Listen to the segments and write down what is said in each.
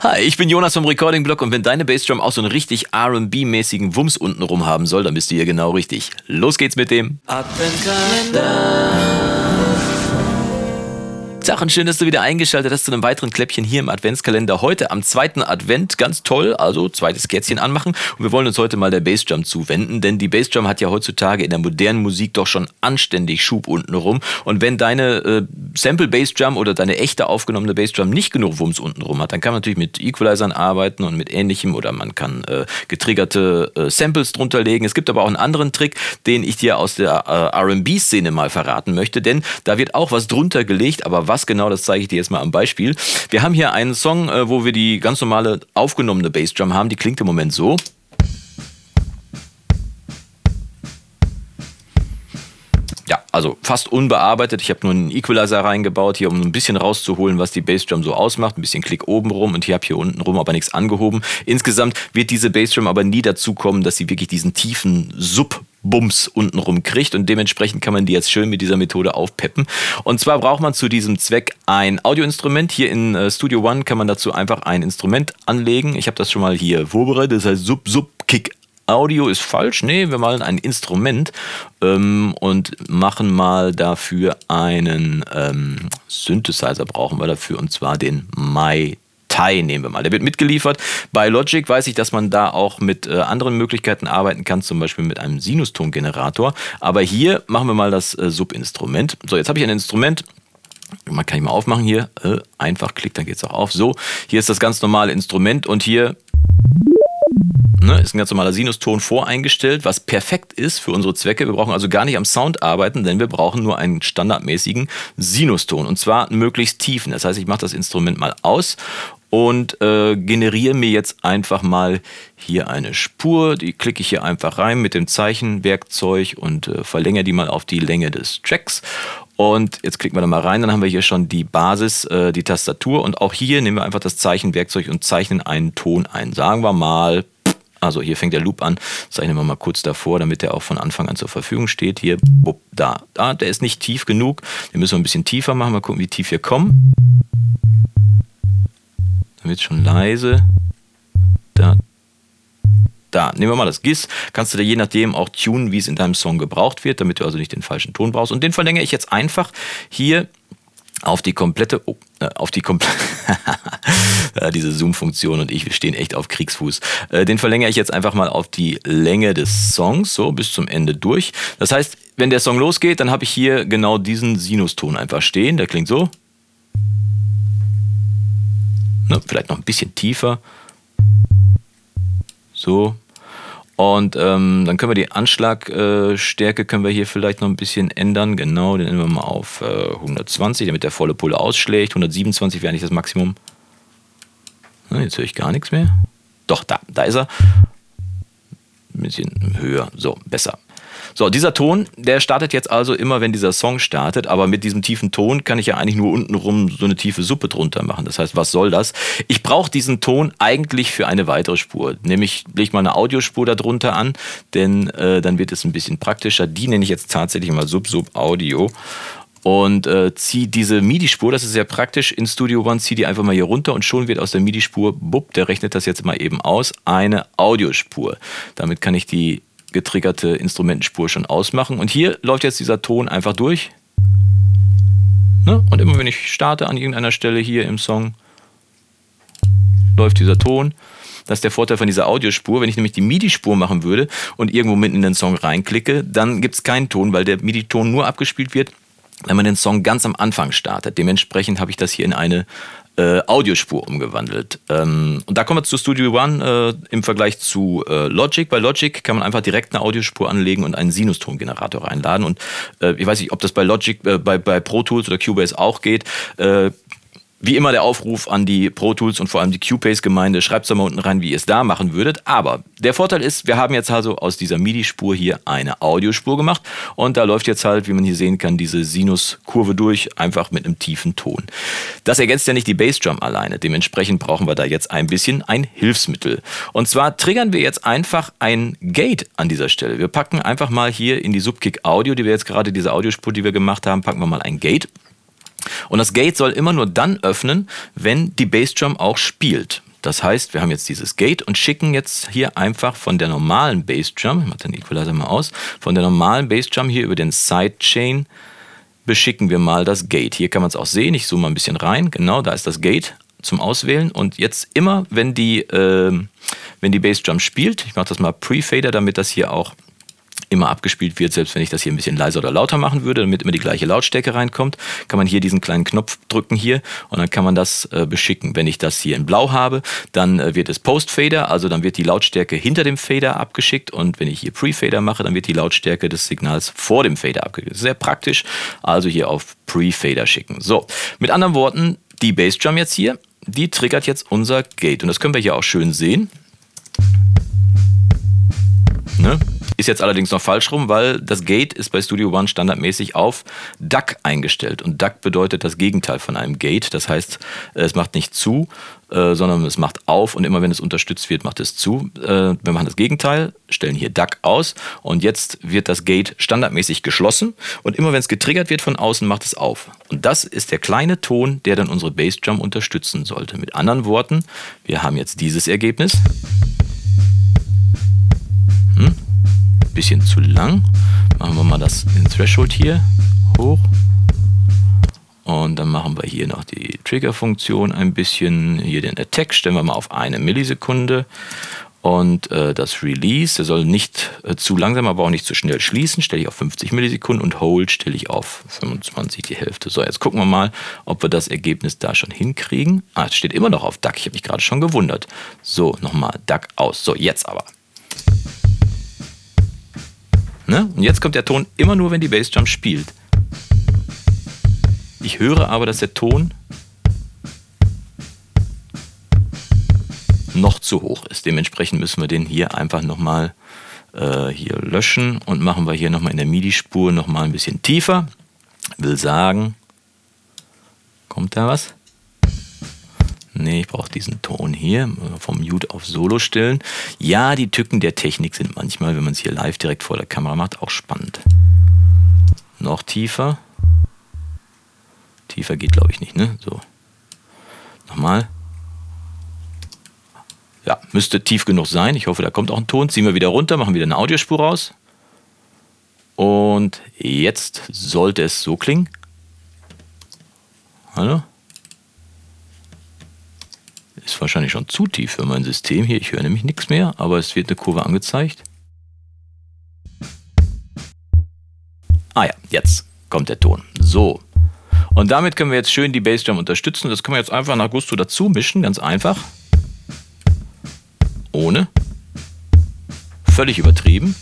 Hi, ich bin Jonas vom Recording Blog und wenn deine Bassdrum auch so einen richtig R&B-mäßigen Wumms untenrum haben soll, dann bist du hier genau richtig. Los geht's mit dem Adventkalender. Sachen, schön, dass du wieder eingeschaltet hast zu einem weiteren Kläppchen hier im Adventskalender. Heute am zweiten Advent, ganz toll, also zweites Kerzchen anmachen. Und wir wollen uns heute mal der Bassdrum zuwenden, denn die Bassdrum hat ja heutzutage in der modernen Musik doch schon anständig Schub untenrum. Und wenn deine äh, Sample Bassdrum oder deine echte aufgenommene Bassdrum nicht genug Wumms untenrum hat, dann kann man natürlich mit Equalizern arbeiten und mit ähnlichem oder man kann äh, getriggerte äh, Samples drunter legen. Es gibt aber auch einen anderen Trick, den ich dir aus der äh, R&B-Szene mal verraten möchte, denn da wird auch was drunter gelegt, aber was was genau, das zeige ich dir jetzt mal am Beispiel. Wir haben hier einen Song, äh, wo wir die ganz normale aufgenommene Bassdrum haben. Die klingt im Moment so. Also fast unbearbeitet. Ich habe nur einen Equalizer reingebaut, hier um ein bisschen rauszuholen, was die Bassdrum so ausmacht. Ein bisschen Klick oben rum und hier habe hier unten rum aber nichts angehoben. Insgesamt wird diese Bassdrum aber nie dazu kommen, dass sie wirklich diesen tiefen Sub Bums untenrum kriegt und dementsprechend kann man die jetzt schön mit dieser Methode aufpeppen. Und zwar braucht man zu diesem Zweck ein Audioinstrument. Hier in äh, Studio One kann man dazu einfach ein Instrument anlegen. Ich habe das schon mal hier vorbereitet, das heißt Sub Sub Kick Audio ist falsch. Nee, wir malen ein Instrument ähm, und machen mal dafür einen ähm, Synthesizer brauchen wir dafür und zwar den My nehmen wir mal. Der wird mitgeliefert. Bei Logic weiß ich, dass man da auch mit äh, anderen Möglichkeiten arbeiten kann, zum Beispiel mit einem Sinustongenerator. Aber hier machen wir mal das äh, Subinstrument. So, jetzt habe ich ein Instrument. Man kann ich mal aufmachen hier. Äh, einfach klickt, dann geht es auch auf. So, hier ist das ganz normale Instrument und hier Ne, ist ein ganz normaler Sinuston voreingestellt, was perfekt ist für unsere Zwecke. Wir brauchen also gar nicht am Sound arbeiten, denn wir brauchen nur einen standardmäßigen Sinuston und zwar möglichst tiefen. Das heißt, ich mache das Instrument mal aus und äh, generiere mir jetzt einfach mal hier eine Spur. Die klicke ich hier einfach rein mit dem Zeichenwerkzeug und äh, verlängere die mal auf die Länge des Tracks. Und jetzt klicken wir da mal rein, dann haben wir hier schon die Basis, äh, die Tastatur und auch hier nehmen wir einfach das Zeichenwerkzeug und zeichnen einen Ton ein. Sagen wir mal, also hier fängt der Loop an, zeichnen wir mal kurz davor, damit der auch von Anfang an zur Verfügung steht. Hier, bupp, da, da, der ist nicht tief genug, den müssen wir ein bisschen tiefer machen, mal gucken, wie tief wir kommen. Dann wird schon leise. Da, da. Nehmen wir mal das GIS. Kannst du da je nachdem auch tunen, wie es in deinem Song gebraucht wird, damit du also nicht den falschen Ton brauchst. Und den verlängere ich jetzt einfach hier auf die komplette, oh, äh, auf die komplette, diese Zoom-Funktion und ich, wir stehen echt auf Kriegsfuß. Äh, den verlängere ich jetzt einfach mal auf die Länge des Songs, so bis zum Ende durch. Das heißt, wenn der Song losgeht, dann habe ich hier genau diesen Sinuston einfach stehen. Der klingt so. Ne, vielleicht noch ein bisschen tiefer. So. Und ähm, dann können wir die Anschlagstärke äh, können wir hier vielleicht noch ein bisschen ändern. Genau, den nehmen wir mal auf äh, 120, damit der volle Pulle ausschlägt. 127 wäre nicht das Maximum. Ne, jetzt höre ich gar nichts mehr. Doch, da, da ist er. Ein bisschen höher. So, besser. So, dieser Ton, der startet jetzt also immer, wenn dieser Song startet, aber mit diesem tiefen Ton kann ich ja eigentlich nur untenrum so eine tiefe Suppe drunter machen. Das heißt, was soll das? Ich brauche diesen Ton eigentlich für eine weitere Spur. Nämlich lege ich mal eine Audiospur darunter an, denn äh, dann wird es ein bisschen praktischer. Die nenne ich jetzt tatsächlich mal Sub-Sub-Audio und äh, ziehe diese MIDI-Spur, das ist sehr praktisch, in Studio One, ziehe die einfach mal hier runter und schon wird aus der MIDI-Spur, bupp, der rechnet das jetzt mal eben aus, eine Audiospur. Damit kann ich die getriggerte Instrumentenspur schon ausmachen. Und hier läuft jetzt dieser Ton einfach durch. Ne? Und immer wenn ich starte an irgendeiner Stelle hier im Song, läuft dieser Ton. Das ist der Vorteil von dieser Audiospur. Wenn ich nämlich die MIDI-Spur machen würde und irgendwo mitten in den Song reinklicke, dann gibt es keinen Ton, weil der MIDI-Ton nur abgespielt wird, wenn man den Song ganz am Anfang startet. Dementsprechend habe ich das hier in eine äh, Audiospur umgewandelt. Ähm, und da kommen wir zu Studio One äh, im Vergleich zu äh, Logic. Bei Logic kann man einfach direkt eine Audiospur anlegen und einen Sinustongenerator reinladen. Und äh, ich weiß nicht, ob das bei Logic, äh, bei, bei Pro Tools oder Cubase auch geht. Wie immer der Aufruf an die Pro Tools und vor allem die Cubase-Gemeinde, schreibt es doch mal unten rein, wie ihr es da machen würdet. Aber der Vorteil ist, wir haben jetzt also aus dieser MIDI-Spur hier eine Audiospur gemacht und da läuft jetzt halt, wie man hier sehen kann, diese Sinuskurve durch, einfach mit einem tiefen Ton. Das ergänzt ja nicht die Bassdrum alleine, dementsprechend brauchen wir da jetzt ein bisschen ein Hilfsmittel. Und zwar triggern wir jetzt einfach ein Gate an dieser Stelle. Wir packen einfach mal hier in die Subkick Audio, die wir jetzt gerade, diese Audiospur, die wir gemacht haben, packen wir mal ein Gate. Und das Gate soll immer nur dann öffnen, wenn die Bassdrum auch spielt. Das heißt, wir haben jetzt dieses Gate und schicken jetzt hier einfach von der normalen Bassdrum, ich mache den Equalizer mal aus, von der normalen Bassdrum hier über den Sidechain beschicken wir mal das Gate. Hier kann man es auch sehen, ich zoome mal ein bisschen rein, genau, da ist das Gate zum Auswählen und jetzt immer, wenn die, äh, wenn die Bassdrum spielt, ich mache das mal Pre-Fader, damit das hier auch immer abgespielt wird, selbst wenn ich das hier ein bisschen leiser oder lauter machen würde, damit immer die gleiche Lautstärke reinkommt, kann man hier diesen kleinen Knopf drücken hier und dann kann man das äh, beschicken. Wenn ich das hier in blau habe, dann äh, wird es Post-Fader, also dann wird die Lautstärke hinter dem Fader abgeschickt und wenn ich hier Pre-Fader mache, dann wird die Lautstärke des Signals vor dem Fader abgeschickt. Sehr praktisch, also hier auf Pre-Fader schicken. So, mit anderen Worten, die Bassdrum jetzt hier, die triggert jetzt unser Gate und das können wir hier auch schön sehen. Ne? Ist jetzt allerdings noch falsch rum, weil das Gate ist bei Studio One standardmäßig auf Duck eingestellt. Und Duck bedeutet das Gegenteil von einem Gate. Das heißt, es macht nicht zu, äh, sondern es macht auf und immer wenn es unterstützt wird, macht es zu. Äh, wir machen das Gegenteil, stellen hier Duck aus und jetzt wird das Gate standardmäßig geschlossen und immer wenn es getriggert wird von außen, macht es auf. Und das ist der kleine Ton, der dann unsere Bassdrum unterstützen sollte. Mit anderen Worten, wir haben jetzt dieses Ergebnis. Bisschen zu lang. Machen wir mal das den Threshold hier hoch. Und dann machen wir hier noch die Trigger-Funktion ein bisschen. Hier den Attack stellen wir mal auf eine Millisekunde. Und äh, das Release, der soll nicht äh, zu langsam, aber auch nicht zu schnell schließen, stelle ich auf 50 Millisekunden und Hold stelle ich auf 25, die Hälfte. So, jetzt gucken wir mal, ob wir das Ergebnis da schon hinkriegen. Ah, es steht immer noch auf Duck, ich habe mich gerade schon gewundert. So, nochmal Duck aus. So, jetzt aber. Ne? Und jetzt kommt der Ton immer nur, wenn die Bassdrum spielt. Ich höre aber, dass der Ton noch zu hoch ist. Dementsprechend müssen wir den hier einfach nochmal äh, hier löschen und machen wir hier nochmal in der MIDI-Spur nochmal ein bisschen tiefer. Will sagen, kommt da was? Nee, ich brauche diesen Ton hier, vom Mute auf Solo stellen. Ja, die Tücken der Technik sind manchmal, wenn man es hier live direkt vor der Kamera macht, auch spannend. Noch tiefer. Tiefer geht, glaube ich, nicht, ne? So. Nochmal. Ja, müsste tief genug sein. Ich hoffe, da kommt auch ein Ton. Ziehen wir wieder runter, machen wieder eine Audiospur raus. Und jetzt sollte es so klingen. Hallo? Ist wahrscheinlich schon zu tief für mein System hier. Ich höre nämlich nichts mehr, aber es wird eine Kurve angezeigt. Ah ja, jetzt kommt der Ton. So. Und damit können wir jetzt schön die Bassdrum unterstützen. Das können wir jetzt einfach nach Gusto dazu mischen, ganz einfach. Ohne. Völlig übertrieben.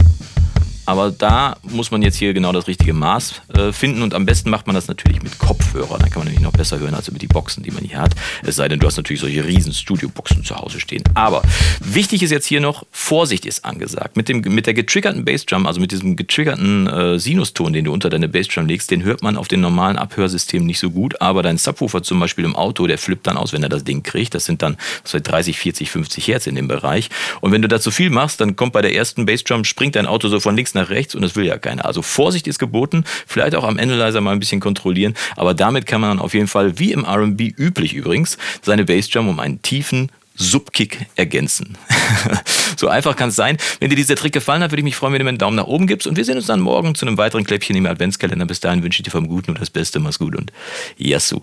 Aber da muss man jetzt hier genau das richtige Maß äh, finden und am besten macht man das natürlich mit Kopfhörer. Dann kann man nämlich noch besser hören als über die Boxen, die man hier hat. Es sei denn, du hast natürlich solche riesen Studio-Boxen zu Hause stehen. Aber wichtig ist jetzt hier noch, Vorsicht ist angesagt. Mit, dem, mit der getriggerten Bassdrum, also mit diesem getriggerten äh, Sinuston, den du unter deine Bassdrum legst, den hört man auf den normalen Abhörsystemen nicht so gut. Aber dein Subwoofer zum Beispiel im Auto, der flippt dann aus, wenn er das Ding kriegt. Das sind dann weiß, 30, 40, 50 Hertz in dem Bereich. Und wenn du da zu viel machst, dann kommt bei der ersten Bassdrum, springt dein Auto so von links nach rechts und das will ja keiner. Also Vorsicht ist geboten, vielleicht auch am Analyzer mal ein bisschen kontrollieren, aber damit kann man auf jeden Fall, wie im R&B üblich übrigens, seine Bassdrum um einen tiefen Subkick ergänzen. so einfach kann es sein. Wenn dir dieser Trick gefallen hat, würde ich mich freuen, wenn du mir einen Daumen nach oben gibst. Und wir sehen uns dann morgen zu einem weiteren Kläppchen im Adventskalender. Bis dahin wünsche ich dir vom Guten und das Beste. Mach's gut und Yassou.